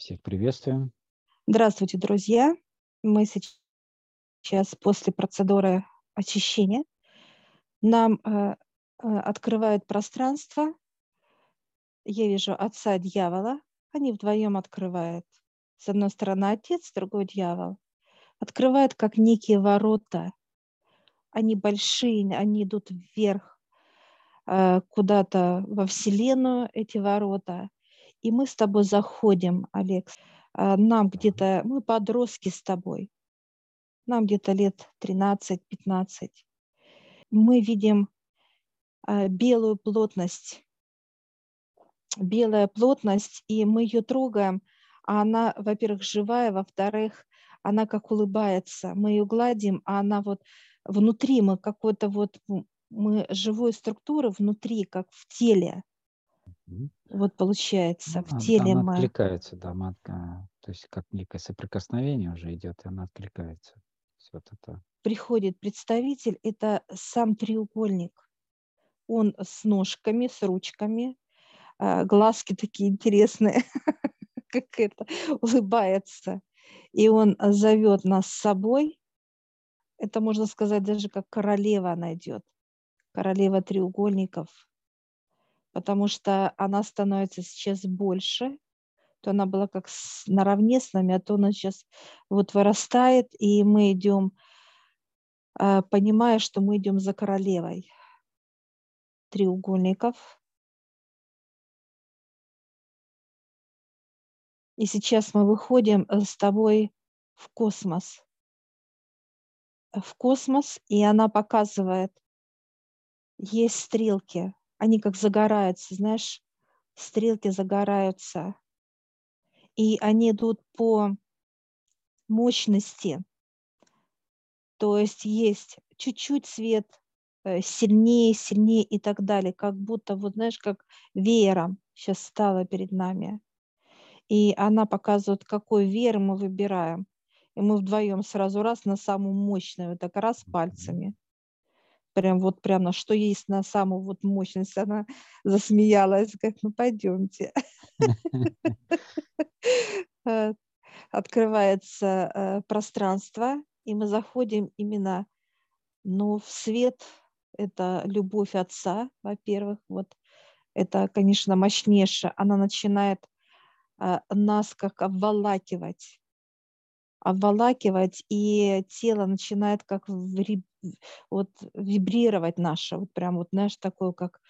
Всех приветствуем. Здравствуйте, друзья. Мы сейчас после процедуры очищения. Нам э, э, открывают пространство. Я вижу отца дьявола. Они вдвоем открывают. С одной стороны отец, с другой дьявол. Открывают как некие ворота. Они большие, они идут вверх, э, куда-то во Вселенную, эти ворота. И мы с тобой заходим, Алекс. А, нам где-то, мы подростки с тобой, нам где-то лет 13-15. Мы видим а, белую плотность, белая плотность, и мы ее трогаем, а она, во-первых, живая, во-вторых, она как улыбается. Мы ее гладим, а она вот внутри, мы какой-то вот, мы живой структуры внутри, как в теле. Вот получается, в Она, теле она мы... откликается, да, мы а, то есть как некое соприкосновение уже идет, и она откликается. Вот это. приходит представитель, это сам треугольник. Он с ножками, с ручками, а, глазки такие интересные, как это, улыбается. И он зовет нас с собой. Это можно сказать даже как королева она идет, королева треугольников, потому что она становится сейчас больше, то она была как с- наравне с нами, а то она сейчас вот вырастает, и мы идем, а, понимая, что мы идем за королевой треугольников. И сейчас мы выходим э, с тобой в космос. э, В космос, и она показывает, есть стрелки, они как загораются, знаешь, стрелки загораются, и они идут по мощности, то есть есть чуть-чуть свет э, сильнее, сильнее и так далее, как будто, вот знаешь, как веером сейчас стало перед нами. И она показывает, какой веер мы выбираем. И мы вдвоем сразу раз на самую мощную, так раз пальцами. Прям вот прям на что есть на самую вот мощность. Она засмеялась, говорит, ну пойдемте. Э, Открывается э, пространство, и мы заходим именно ну, в свет. Это любовь Отца, во-первых. Вот это, конечно, мощнейшее. Она начинает а, нас как обволакивать, обволакивать, и тело начинает как ври- вот вибрировать наше, вот прям вот, знаешь, такое, как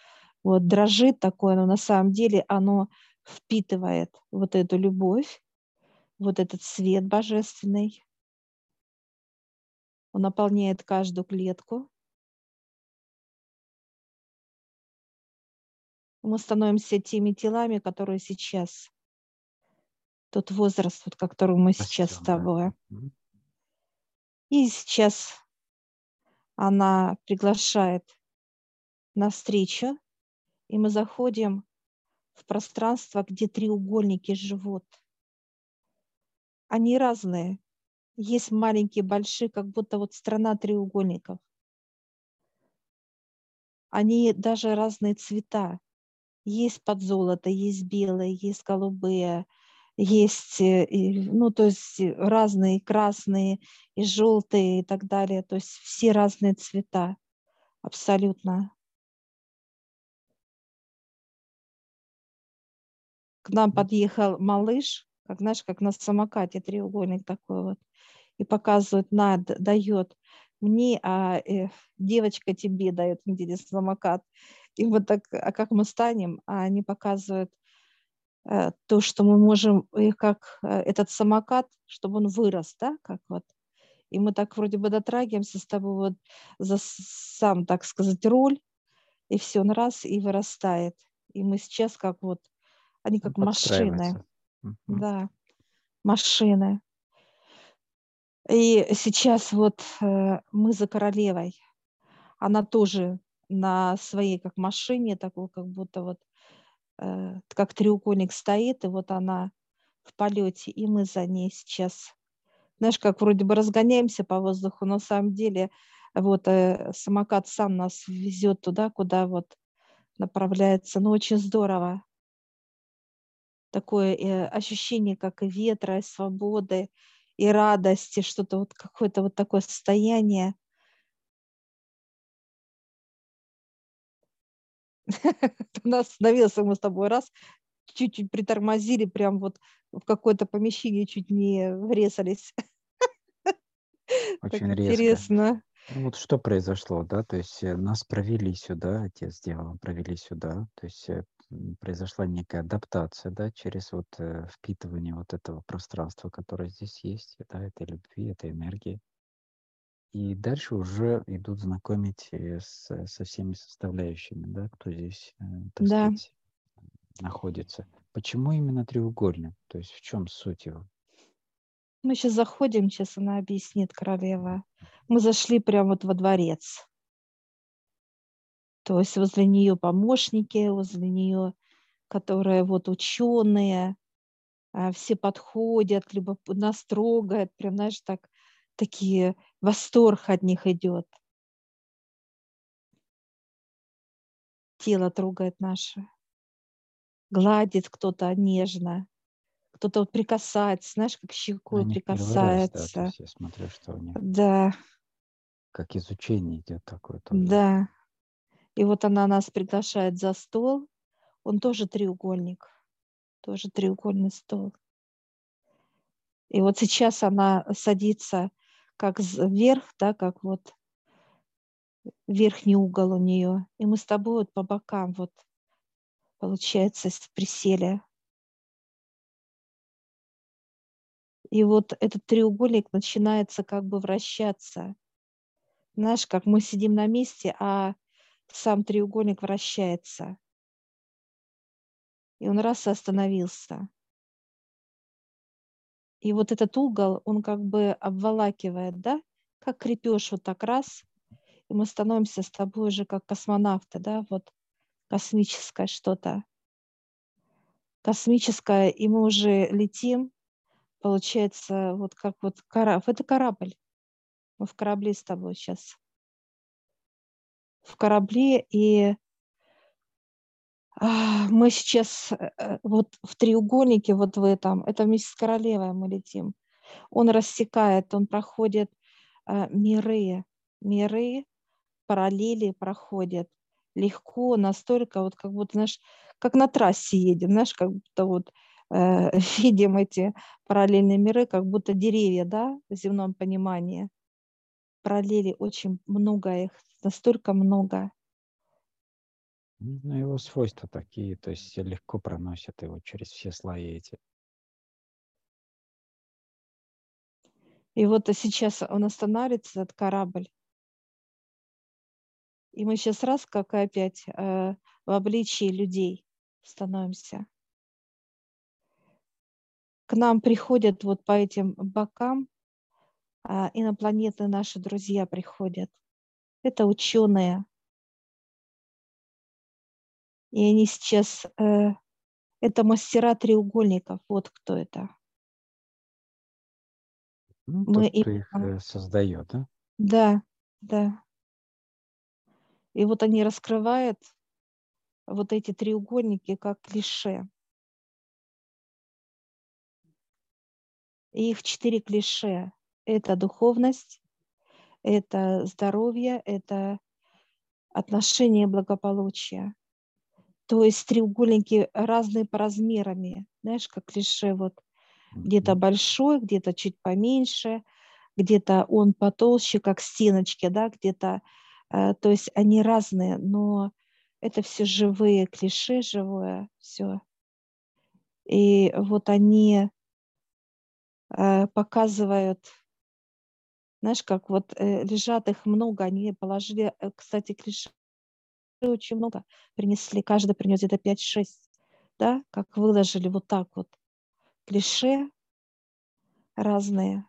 вот дрожит такое, но на самом деле оно впитывает вот эту любовь, вот этот свет божественный, он наполняет каждую клетку. Мы становимся теми телами, которые сейчас, тот возраст, вот, который мы сейчас с тобой. И сейчас она приглашает на встречу, и мы заходим в пространство, где треугольники живут. Они разные. Есть маленькие, большие, как будто вот страна треугольников. Они даже разные цвета. Есть под золото, есть белые, есть голубые, есть, э, ну, то есть э, разные, красные, и желтые и так далее. То есть все разные цвета, абсолютно. К нам подъехал малыш, как знаешь, как на самокате треугольник такой вот, и показывает, на, дает мне, а э, девочка тебе дает где самокат. И вот так, а как мы станем, а они показывают то, что мы можем, и как э, этот самокат, чтобы он вырос, да, как вот. И мы так вроде бы дотрагиваемся с тобой вот за сам, так сказать, руль, и все, он раз и вырастает. И мы сейчас как вот, они Он как машины. Да, машины. И сейчас вот э, мы за королевой. Она тоже на своей как машине, такой как будто вот э, как треугольник стоит, и вот она в полете, и мы за ней сейчас. Знаешь, как вроде бы разгоняемся по воздуху, но на самом деле вот э, самокат сам нас везет туда, куда вот направляется. Ну, очень здорово. такое э, ощущение, как и ветра, и свободы, и радости, что-то вот какое-то вот такое состояние. У нас остановился мы с тобой раз, чуть-чуть притормозили, прям вот в какое-то помещение чуть не врезались. Очень резко. интересно. Ну вот что произошло, да, то есть э, нас провели сюда, отец сделал, провели сюда, то есть э, произошла некая адаптация, да, через вот э, впитывание вот этого пространства, которое здесь есть, да, этой любви, этой энергии. И дальше уже идут знакомить с, со всеми составляющими, да, кто здесь, так Да. сказать, находится. Почему именно треугольник? То есть в чем суть его? Мы сейчас заходим, сейчас она объяснит, королева. Мы зашли прямо вот во дворец. То есть возле нее помощники, возле нее, которые вот ученые, а, все подходят, либо нас трогают, прям, знаешь, так, такие, восторг от них идет. Тело трогает наше, гладит кто-то нежно, кто-то вот прикасается, знаешь, как щекой Они да, прикасается. есть я смотрю, что у них Да, как изучение идет такое тоже. да. И вот она нас приглашает за стол. Он тоже треугольник, тоже треугольный стол. И вот сейчас она садится как вверх, да, как вот верхний угол у нее. И мы с тобой вот по бокам вот, получается, присели. И вот этот треугольник начинается как бы вращаться. Знаешь, как мы сидим на месте, а сам треугольник вращается. И он раз остановился. И вот этот угол, он как бы обволакивает, да, как крепеж вот так раз, и мы становимся с тобой уже как космонавты, да, вот космическое что-то. Космическое, и мы уже летим, получается, вот как вот корабль. Это корабль. Мы в корабле с тобой сейчас. В корабле, и мы сейчас э, э, вот в треугольнике вот в этом, это вместе с королевой мы летим. Он рассекает, он проходит а, миры, миры, параллели проходит легко, настолько вот как будто, знаешь, как на трассе едем, знаешь, как будто вот э, видим эти параллельные миры, как будто деревья, да, в земном понимании. Параллели очень много их, настолько много. Ну, его свойства такие, то есть легко проносят его через все слои эти. И вот сейчас он останавливается, этот корабль. И мы сейчас раз, как и опять, э, в обличии людей становимся. К нам приходят вот по этим бокам а, инопланетные наши друзья приходят. Это ученые. И они сейчас, э, это мастера треугольников. Вот кто это. Ну, Мы тот, кто их э, создает, да? Да, да. И вот они раскрывают вот эти треугольники как клише. И их четыре клише. Это духовность, это здоровье, это отношения благополучия. То есть треугольники разные по размерами. Знаешь, как клише вот где-то большой, где-то чуть поменьше, где-то он потолще, как стеночки, да, где-то, э, то есть они разные, но это все живые клише, живое все. И вот они э, показывают, знаешь, как вот э, лежат их много, они положили, э, кстати, клише очень много принесли, каждый принес где-то 5-6, да, как выложили вот так вот клише разные.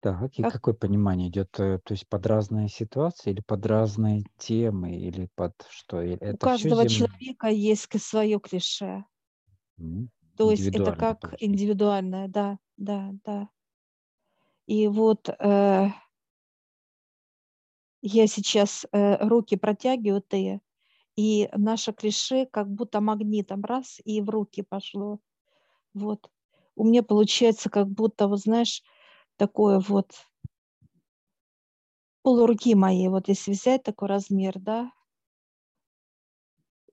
Так, и Как- какое понимание идет? э, То есть под разные ситуации или под разные темы, или под что? Или У это каждого все человека есть свое клише. То есть это как индивидуальное, да, да, да. И вот э, я сейчас э, руки протягиваю, и наше клише как будто магнитом раз и в руки пошло. Вот. У меня получается как будто, вот знаешь, такое вот полуруки моей, вот если взять такой размер, да,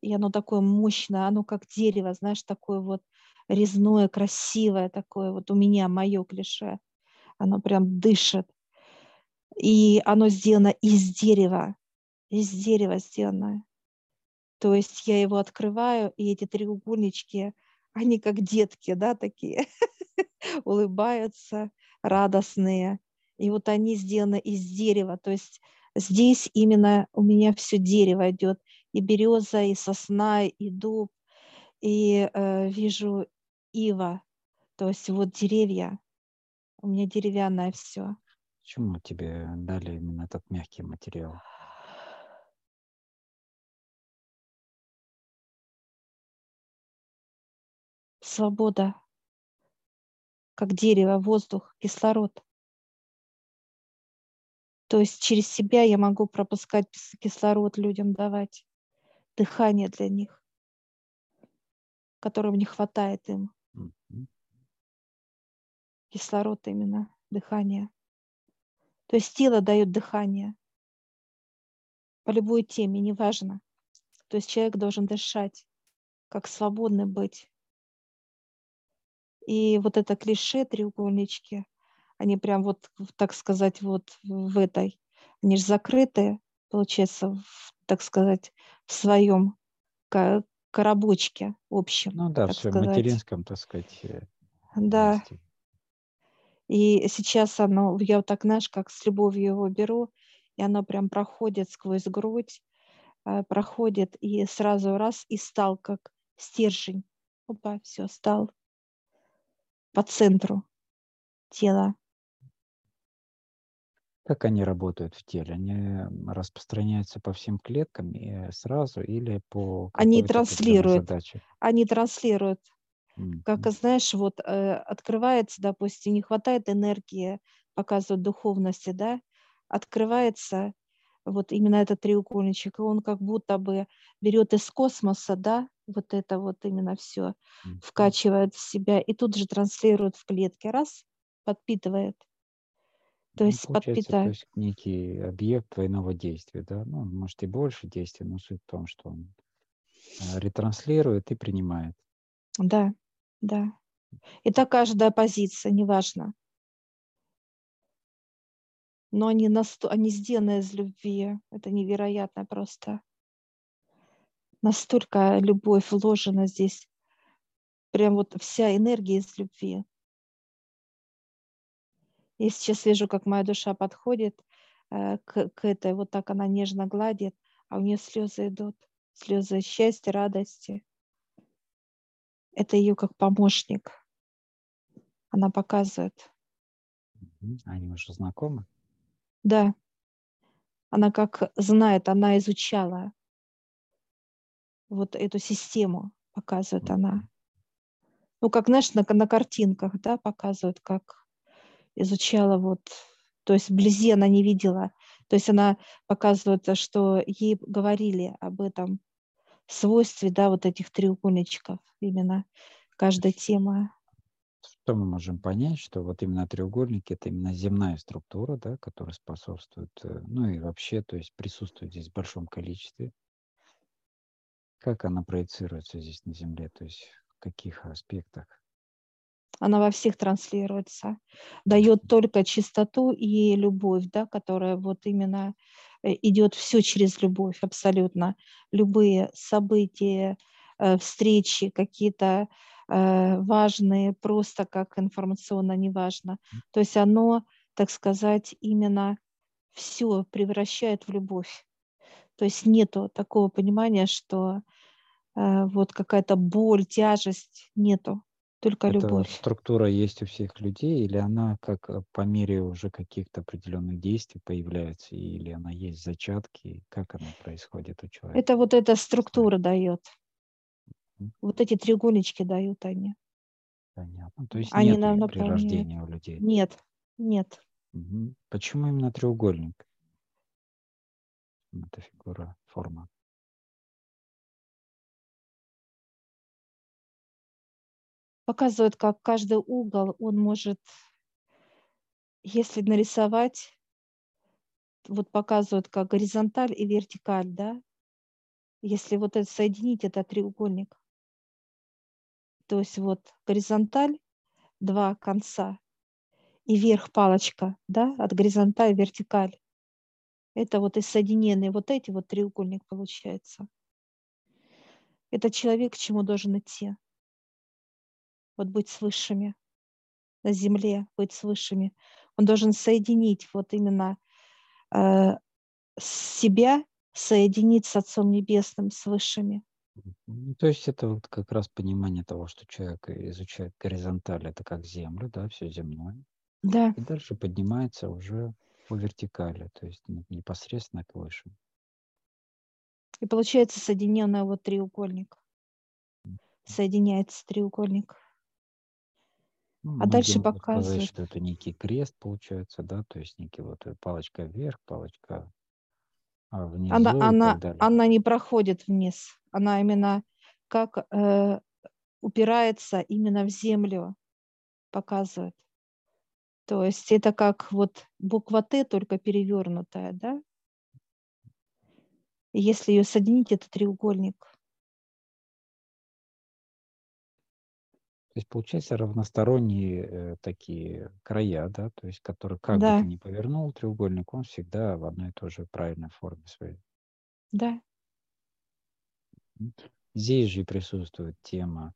и оно такое мощное, оно как дерево, знаешь, такое вот резное, красивое такое, вот у меня мое клише, оно прям дышит. И оно сделано из дерева, из дерева сделано. То есть я его открываю, и эти треугольнички, они как детки, да, такие, улыбаются, радостные. И вот они сделаны из дерева. То есть здесь именно у меня все дерево идет. И береза, и сосна, и дуб, и э, вижу ива. То есть вот деревья. У меня деревянное все. Почему тебе дали именно этот мягкий материал? Свобода, как дерево, воздух, кислород. То есть через себя я могу пропускать кислород людям давать, дыхание для них, которого не хватает им. Кислород именно, дыхание. То есть тело дает дыхание по любой теме, неважно. То есть человек должен дышать, как свободный быть. И вот это клише треугольнички – они прям вот, так сказать, вот в этой, они же закрыты, получается, в, так сказать, в своем коробочке общем. Ну да, в своем сказать. материнском, так сказать. Э, да. Месте. И сейчас оно, я вот так, знаешь, как с любовью его беру, и оно прям проходит сквозь грудь, э, проходит и сразу раз и стал как стержень. Опа, все, стал по центру тела. Как они работают в теле? Они распространяются по всем клеткам и сразу или по Они транслируют. задаче? Они транслируют. Как, знаешь, вот э, открывается, допустим, не хватает энергии, показывают духовности, да, открывается вот именно этот треугольничек, и он как будто бы берет из космоса, да, вот это вот именно все вкачивает в себя и тут же транслирует в клетки, раз, подпитывает. То Ну, есть получается, то есть некий объект двойного действия, да? Ну, может и больше действия, но суть в том, что он э, ретранслирует и принимает. Да, да. Это каждая позиция, неважно. Но они, насто... они сделаны из любви. Это невероятно просто. Настолько любовь вложена здесь. Прям вот вся энергия из любви. Я сейчас вижу, как моя душа подходит э, к, к этой, вот так она нежно гладит, а у нее слезы идут, слезы счастья, радости. Это ее как помощник. Она показывает. Они уже знакомы? Да. Она как знает, она изучала вот эту систему, показывает она. Ну, как, знаешь, на, на картинках, да, показывают, как изучала вот, то есть вблизи она не видела, то есть она показывает, что ей говорили об этом свойстве, да, вот этих треугольничков, именно каждая тема. Что мы можем понять, что вот именно треугольники это именно земная структура, да, которая способствует, э, ну и вообще, то есть присутствует здесь в большом количестве. Как она проецируется здесь на Земле, то есть в каких аспектах? она во всех транслируется, дает только чистоту и любовь, да, которая вот именно идет все через любовь, абсолютно. Любые события, э, встречи какие-то э, важные, просто как информационно, неважно. То есть оно, так сказать, именно все превращает в любовь. То есть нету такого понимания, что вот какая-то боль, тяжесть, нету только Эта любовь. структура есть у всех людей, или она как э, по мере уже каких-то определенных действий появляется, или она есть зачатки, как она происходит у человека? Это вот эта структура дает. Вот эти треугольнички дают они. Понятно. То есть они нет нам при рождении у людей? Нет, нет. Угу. Почему именно треугольник? Это фигура, форма. Показывает, как каждый угол он может, если нарисовать, вот показывают как горизонталь и вертикаль, да, если вот это соединить, это треугольник. То есть вот горизонталь, два конца, и вверх палочка, да, от горизонталь вертикаль. Это вот и соединенные вот эти вот треугольник получается. Это человек к чему должен идти. Вот быть с высшими на земле, быть с высшими. Он должен соединить вот именно э, себя, соединить с Отцом Небесным, с высшими. Ну, то есть это вот как раз понимание того, что человек изучает горизонталь, это как землю, да, все земное. Да. И дальше поднимается уже по вертикали, то есть непосредственно к высшим. И получается соединенный вот треугольник. Соединяется треугольник. Ну, а дальше сказать, показывает. что это некий крест получается, да, то есть некий вот э, палочка вверх, палочка а, внизу Она, она, она не проходит вниз. Она именно как э, упирается именно в землю, показывает. То есть это как вот буква Т, только перевернутая, да? Если ее соединить, это треугольник. Есть получается равносторонние э, такие края, да, то есть которые как бы Да, ты ни повернул треугольник, он всегда в одной и той же правильной форме своей. да. Здесь же присутствует тема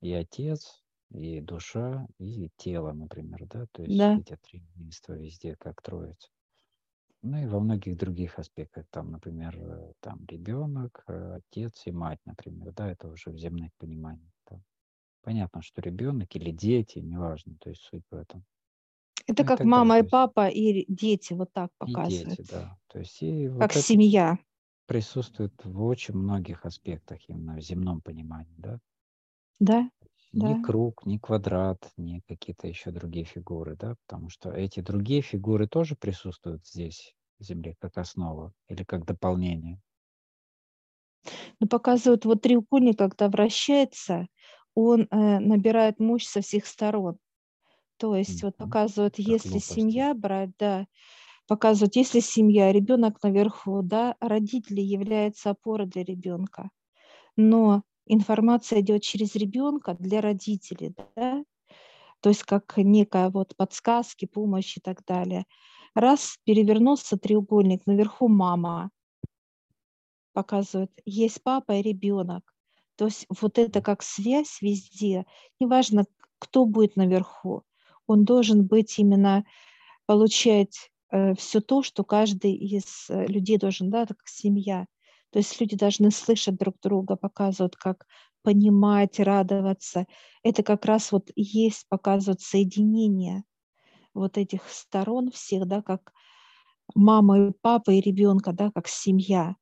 и отец, и душа, и тело, например, да, то есть да. эти три единства везде как троица. Ну и во многих других аспектах, там, например, э, там ребенок, э, отец и мать, например, да, это уже в земных пониманиях. Понятно, что ребенок или дети, неважно, то есть суть в этом. Это Ну и как далее, мама и папа и дети, вот так и дети, да. То есть и вот Как семья. присутствует в очень многих аспектах именно в земном понимании, да. Да, Ни да. круг, ни квадрат, ни какие-то еще другие фигуры, да, потому что эти другие фигуры тоже присутствуют здесь, в Земле, как основа или как дополнение. Но показывают вот треугольник, когда вращается, он э, набирает мощь со всех сторон. То есть вот Мгм. показывают, Как если лопасти. семья брать, да, показывают, если семья, ребенок наверху, да, родители являются опорой для ребенка. Но информация идет через ребенка для родителей, да, то есть как некая вот подсказки, помощь и так далее. Раз перевернулся треугольник, наверху мама показывает, есть папа и ребенок. То есть вот это как связь везде, неважно, кто будет наверху, он должен быть именно получать э, все то, что каждый из э, людей должен, да, как семья. То есть люди должны слышать друг друга, показывают, как понимать, радоваться. Это как раз вот есть, показывают соединение вот этих сторон всех, да, как мама и папа и ребенка, да, как семья.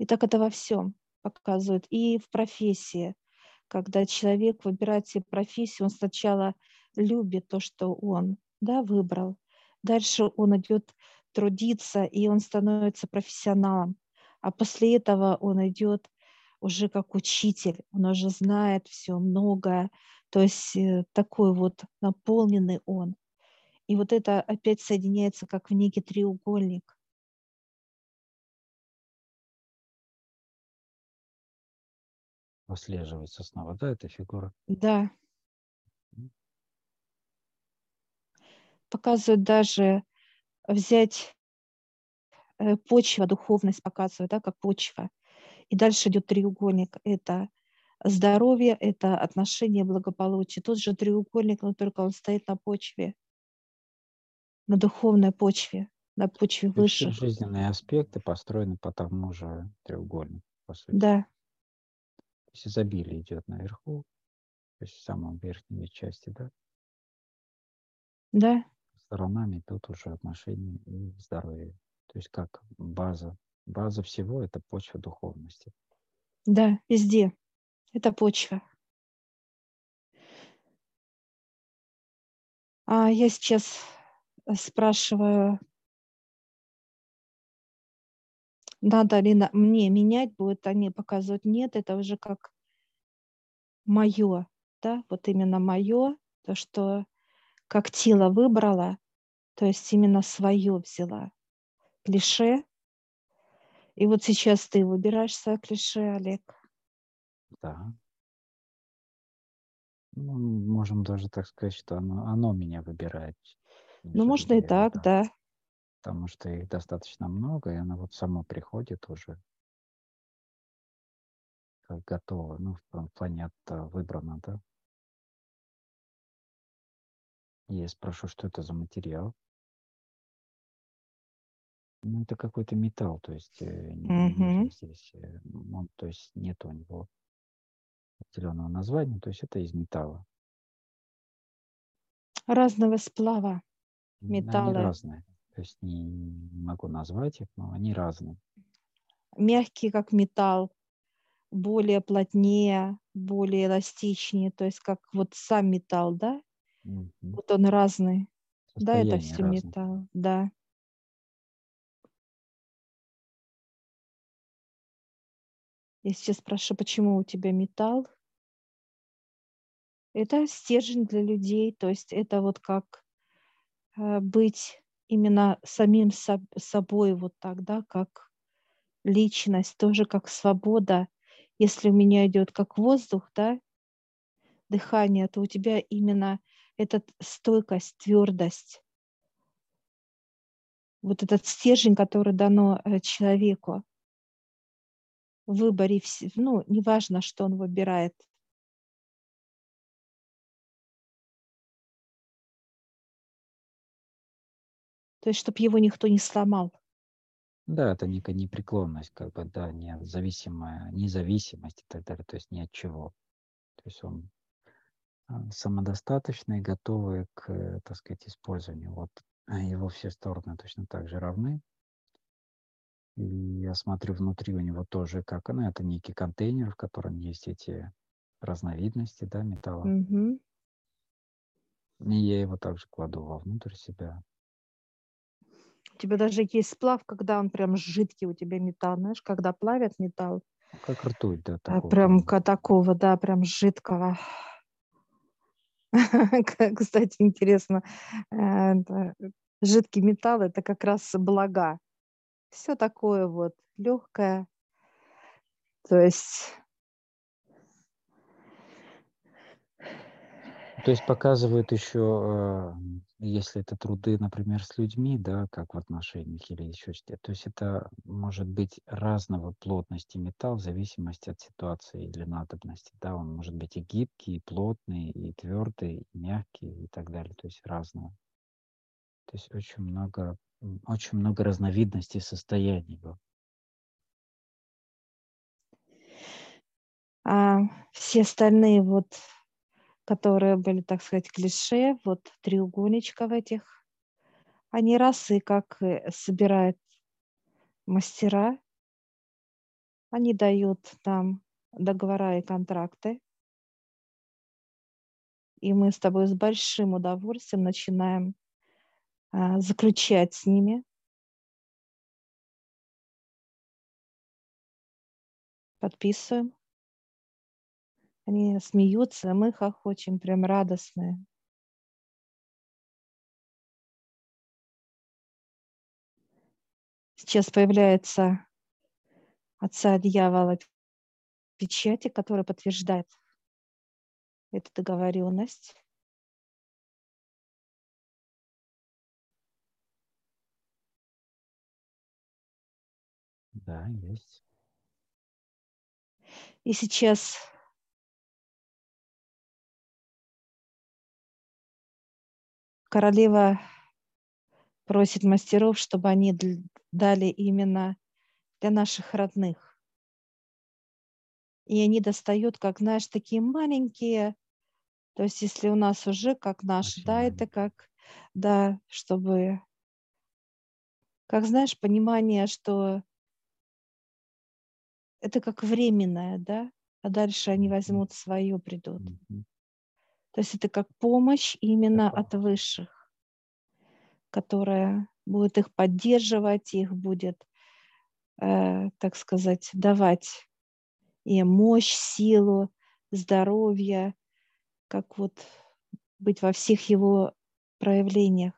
И так это во всем показывает. И в профессии, когда человек выбирает себе профессию, он сначала любит то, что он да, выбрал. Дальше он идет трудиться, и он становится профессионалом. А после этого он идет уже как учитель, он уже знает все многое, то есть э, такой вот наполненный он. И вот это опять соединяется как в некий треугольник. Прослеживается снова, да, эта фигура. Да, М. показывает даже взять э, почва, духовность показывает, да, как почва. И дальше идет треугольник. Это здоровье, это отношения, благополучие. Тот же треугольник, но только он стоит на почве, на духовной почве, на почве есть все жизненные аспекты построены по тому же треугольнику, по сути. Да, То есть изобилие идет наверху, то есть в самом верхней части, да, да, сторонами идут уже отношения и здоровье. То есть как база. База всего – это почва духовности. да, везде. Это почва. А я сейчас э, спрашиваю надо ли на, мне менять будет, они показывают нет, это уже как мое, да, вот именно мое, то, что как тело выбрала, то есть именно свое взяла. Клише. И вот сейчас ты выбираешь свое клише, Олег. Да. Ну, можем даже так сказать, что оно, оно меня выбирает. Ну, можно и так, да. Потому что их достаточно много, и оно вот само приходит уже как готово, ну, в плане от выбрано, да. Я спрошу, что это за материал. Ну, это какой-то металл, то есть э, не здесь, э, он, то есть нет у него определенного названия, то есть это из металла. Разного сплава Они разные, то есть не, не могу назвать их, но они разные. Мягкий, как металл, более плотнее, более эластичнее, то есть как вот сам металл, да? Мгм. Вот он разный. Да, это Состояние все разное. металл, да. Я сейчас спрашиваю, почему у тебя металл? Это стержень для людей, то есть это вот как э, быть именно самим соб- собой вот так, да, как личность, тоже как свобода. Если у меня идет как воздух, да, дыхание, то у тебя именно эта стойкость, твердость, вот этот стержень, который дано э, человеку в выборе, ну, неважно, что он выбирает. То есть, чтобы его никто не сломал. Да, это некая непреклонность, как бы, да, не зависимая, независимость и так далее, то есть ни от чего. То есть он а, самодостаточный, готовый к, так сказать, использованию. Вот а его все стороны точно так же равны. И я смотрю внутри у него тоже, как ну, это некий контейнер, в котором есть эти разновидности, да, металла. Угу. И я его также кладу вовнутрь себя. У тебя даже есть сплав, когда он прям жидкий у тебя металл, знаешь, когда плавят металл. Как ртуть, да, а, такого. Прям такого, да, прям жидкого. Кстати, интересно, э, жидкий металл это как раз блага. Все такое вот легкое. То есть То есть показывают еще, э, если это труды, например, с людьми, да, как в отношениях или еще что-то. То есть это может быть разного плотности металл в зависимости от ситуации или надобности. Да, он может быть и гибкий, и плотный, и твердый, и мягкий и так далее. То есть разного. То есть очень много, очень много разновидностей состояний. его. А все остальные вот которые были, так сказать, клише, вот треугольничков этих, они расы, как э, собирают мастера, они дают нам договора и контракты, и мы с тобой с большим удовольствием начинаем а, заключать с ними. Подписываем. Они смеются, а мы хохочем, прям радостные. Сейчас появляется отца дьявола печати, которая подтверждает эту договоренность. Да, есть. И сейчас королева просит мастеров, чтобы они дали именно для наших родных. И они достают, как, знаешь, такие маленькие, то есть если у нас уже как наш, Очень да, это как, да, чтобы, как знаешь, понимание, что это как временное, да, а дальше они возьмут свое, придут. Мгм. То есть это как помощь именно от высших, которая будет их поддерживать, их будет э, так сказать, давать и мощь, силу, здоровье, как вот быть во всех его проявлениях.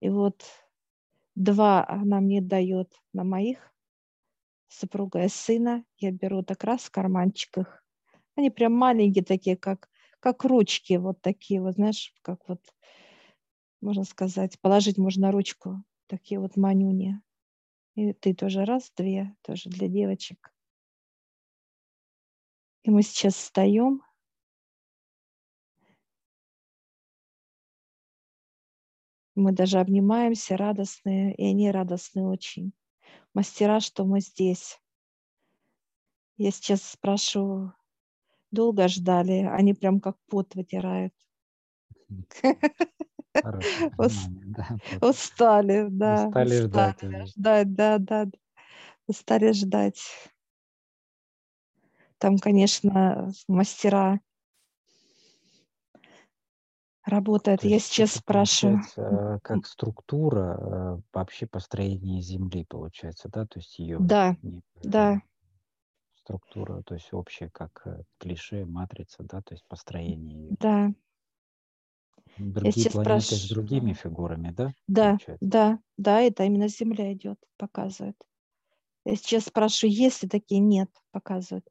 И вот два она мне дает на моих супруга и сына. Я беру так раз в карманчиках. Они прям маленькие такие, как, как ручки, вот такие вот, знаешь, как вот, можно сказать, положить можно ручку, такие вот манюни. И ты тоже раз, две, тоже для девочек. И мы сейчас встаем. Мы даже обнимаемся, радостные, и они радостные очень. Мастера, что мы здесь. Я сейчас спрашиваю, долго ждали? Они прям как пот вытирают. Устали, да. Устали ждать. Ждать, да, да. Устали ждать. Там, конечно, мастера работают. Я сейчас спрашиваю. Как структура э, вообще построения Земли получается, да? То есть ее да, да. Структура, то есть общая, как э, клише, матрица, да, то есть построение ее. Да. Другие планеты спраш... с другими фигурами, да? Да, получается? да, да, это именно Земля идет, показывает. Я сейчас спрашиваю, есть ли такие? Нет, показывают.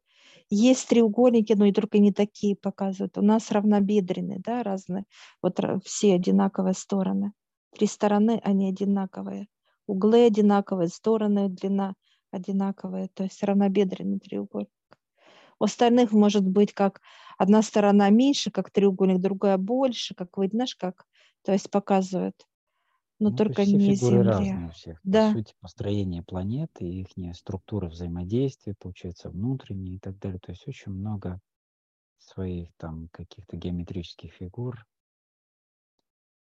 Есть треугольники, но и только не такие показывают. У нас равнобедренные, да, разные. Вот все одинаковые стороны. Три стороны, они одинаковые. Углы одинаковые, стороны, длина одинаковая. То есть равнобедренный треугольник. У остальных может быть как одна сторона меньше, как треугольник, другая больше, как вы знаешь, как, то есть показывают но ну, только все не фигуры Земля. разные у всех. Да. По сути, построение планеты, их структура взаимодействия, получается, внутренние и так далее. То есть очень много своих там каких-то геометрических фигур.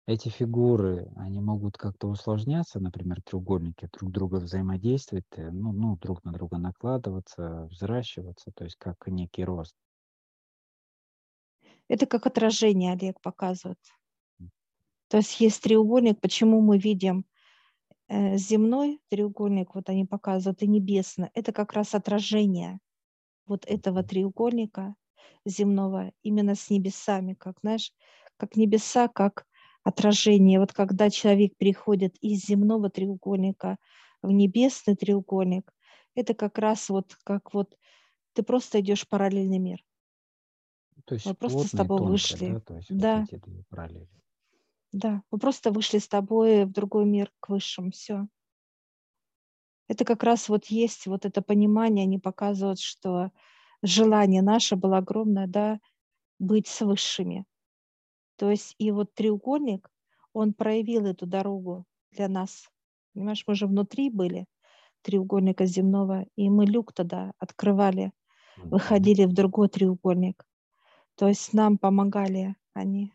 Эти фигуры, они могут как-то усложняться, например, треугольники друг друга взаимодействовать, э, ну, ну, друг на друга накладываться, взращиваться, то есть как некий рост. Это как отражение, Олег показывает. То есть есть треугольник, почему мы видим э, земной треугольник, вот они показывают, и небесный, это как раз отражение вот этого треугольника земного именно с небесами, как, знаешь, как небеса, как отражение. Вот когда человек переходит из земного треугольника в небесный треугольник, это как раз вот как вот ты просто идешь в параллельный мир. То есть Мы просто с тобой тонкое, вышли. Да, то есть да. вот эти параллели. Да, мы просто вышли с тобой в другой мир, к высшим, все. Это как раз вот есть вот это понимание, они показывают, что желание наше было огромное, да, быть с высшими. То есть и вот треугольник, он проявил эту дорогу для нас. Понимаешь, мы же внутри были треугольника земного, и мы люк тогда открывали, выходили в другой треугольник. То есть нам помогали они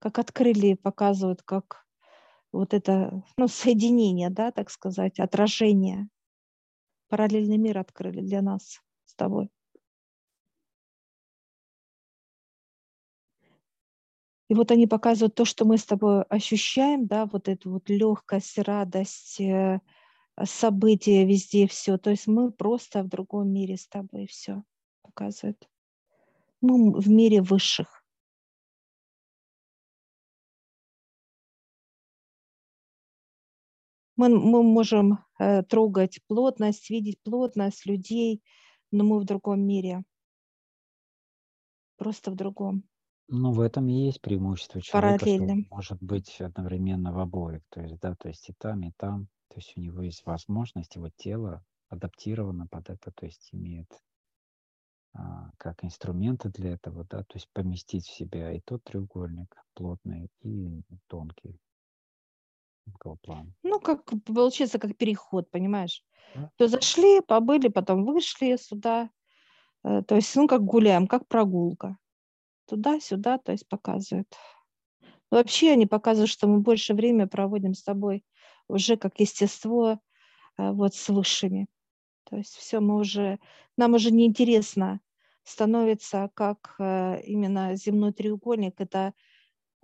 как открыли, показывают, как вот это, ну, соединение, да, так сказать, отражение. Параллельный мир открыли для нас с тобой. И вот они показывают то, что мы с тобой ощущаем, да, вот эту вот легкость, радость, э, события везде, все. То есть мы просто в другом мире с тобой все показывают. Мы в мире высших. Мы, мы можем э, трогать плотность, видеть плотность людей, но мы в другом мире. Просто в другом. Ну, в этом и есть преимущество человека, что он может быть одновременно в обоих. То есть, да, то есть и там, и там. То есть у него есть возможность, его тело адаптировано под это, то есть имеет а, как инструменты для этого, да, то есть поместить в себя и тот треугольник плотный, и тонкий плана. Ну, как получается, как переход, понимаешь? Да. То зашли, побыли, потом вышли сюда. Э, то есть, ну, как гуляем, как прогулка. Туда-сюда, то есть показывают. Вообще они показывают, что мы больше времени проводим с тобой уже как естество э, вот с высшими. То есть все, мы уже, нам уже неинтересно становится, как э, именно земной треугольник, это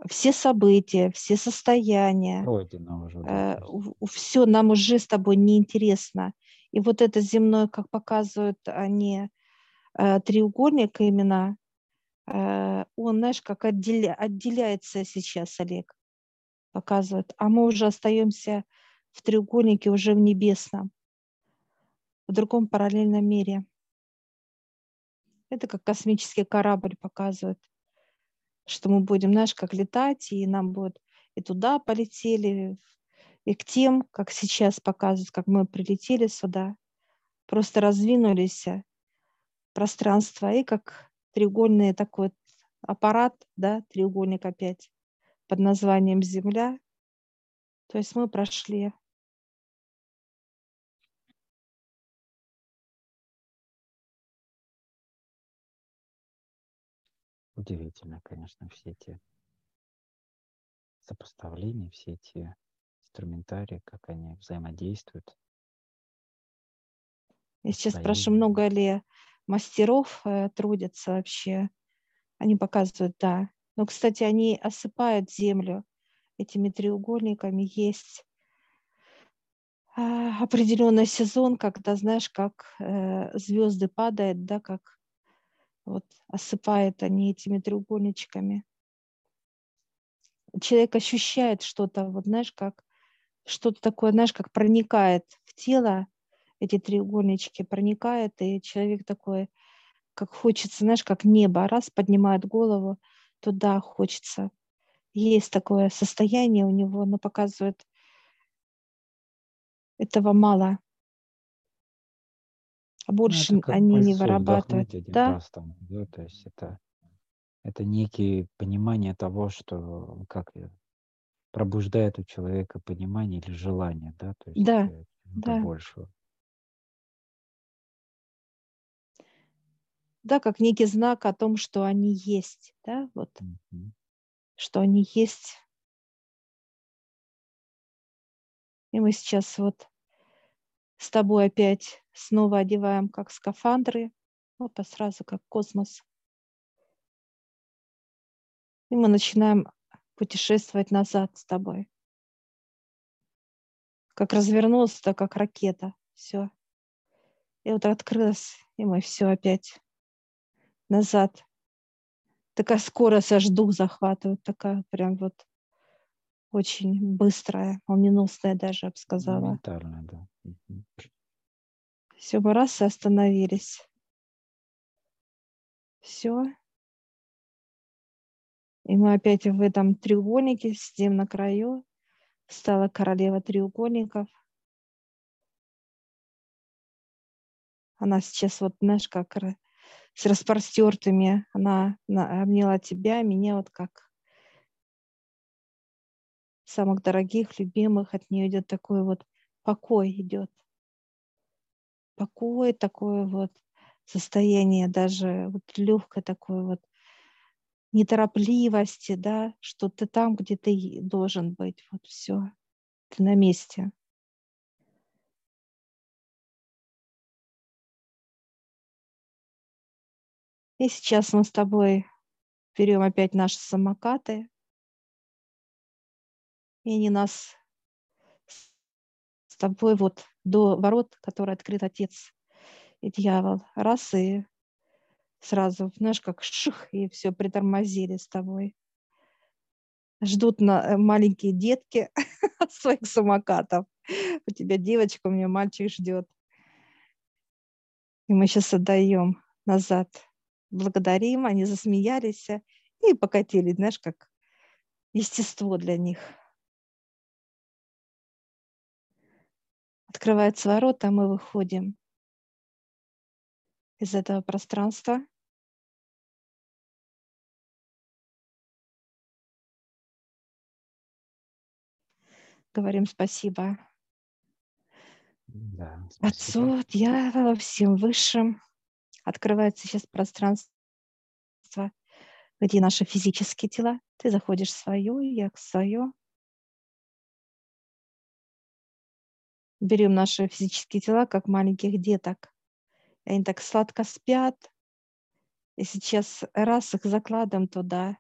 все события, все состояния, Пройдено уже. Да, э, все нам уже с тобой неинтересно. И вот это земное, как показывают они, треугольник именно, он, знаешь, как отделя, отделяется сейчас, Олег, показывает. А мы уже остаемся в треугольнике уже в небесном, в другом параллельном мире. Это как космический корабль показывает, что мы будем, знаешь, как летать, и нам будет и туда полетели, и к тем, как сейчас показывают, как мы прилетели сюда, просто раздвинулись пространство, и как треугольный такой аппарат, да, треугольник опять под названием Земля. То есть мы прошли Удивительно, конечно, все эти сопоставления, все эти инструментарии, как они взаимодействуют. Я сейчас спрашиваю, много ли мастеров э, трудятся вообще. Они показывают, да. Но, кстати, они осыпают землю этими треугольниками. Есть э, определенный сезон, когда, знаешь, как э, звезды падают, да, как вот осыпают они этими треугольничками. Человек ощущает что-то, вот знаешь, как что-то такое, знаешь, как проникает в тело, эти треугольнички проникает, и человек такой, как хочется, знаешь, как небо, раз поднимает голову, туда хочется. Есть такое состояние у него, но показывает, этого мало а ну, больше ну, они не вырабатывают. да? Там, да? То есть это, это некие понимание того, что как пробуждает у человека понимание или желание, да, то есть да, да. большего. Да, как некий знак о том, что они есть, да, вот, mm-hmm. что они есть. И мы сейчас вот с тобой опять снова одеваем как скафандры, опа, сразу как космос. И мы начинаем путешествовать назад с тобой. Как развернулся, так как ракета. Все. И вот открылась, и мы все опять назад. Такая скорость, аж дух захватывает, такая прям вот очень быстрая, молниеносная даже, я бы сказала. Моментально, да. Все, мы раз и остановились. Все. И мы опять в этом треугольнике сидим на краю. Стала королева треугольников. Она сейчас вот, знаешь, как с распростертыми, она обняла тебя, меня вот как самых дорогих, любимых, от нее идет такой вот покой идет. Покой, такое вот состояние даже вот легкое такое вот неторопливости, да, что ты там, где ты должен быть, вот все, ты на месте. И сейчас мы с тобой берем опять наши самокаты, и они нас с тобой вот до ворот, которые открыт Отец и дьявол. Раз и сразу, знаешь, как ших, и все притормозили с тобой. Ждут на э, маленькие детки от своих самокатов. У тебя девочка, у меня мальчик ждет. И мы сейчас отдаем назад. Благодарим, они засмеялись и покатили, знаешь, как естество для них. Открываются ворота, мы выходим из этого пространства. Говорим спасибо. Да, спасибо. Отцу, дьяволу, всем высшим. Открывается сейчас пространство, где наши физические тела. Ты заходишь в свое, я в свое. берем наши физические тела, как маленьких деток. И они так сладко спят. И сейчас раз их закладываем туда.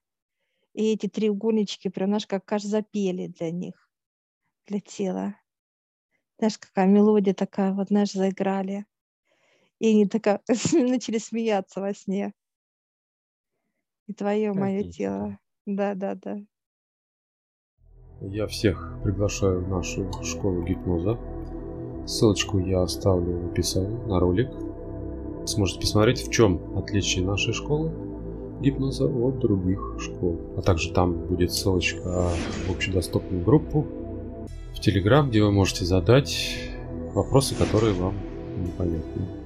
И эти треугольнички прям, наш как аж запели для них, для тела. Знаешь, какая мелодия такая, вот, знаешь, заиграли. И они такая начали смеяться во сне. И твое Как мое тело. да. Да-да-да. Я всех приглашаю в нашу школу гипноза. Ссылочку я оставлю в описании на ролик. Сможете посмотреть, в чем отличие нашей школы гипноза от других школ. А также там будет ссылочка в общедоступную группу в Телеграм, где вы можете задать вопросы, которые вам непонятны.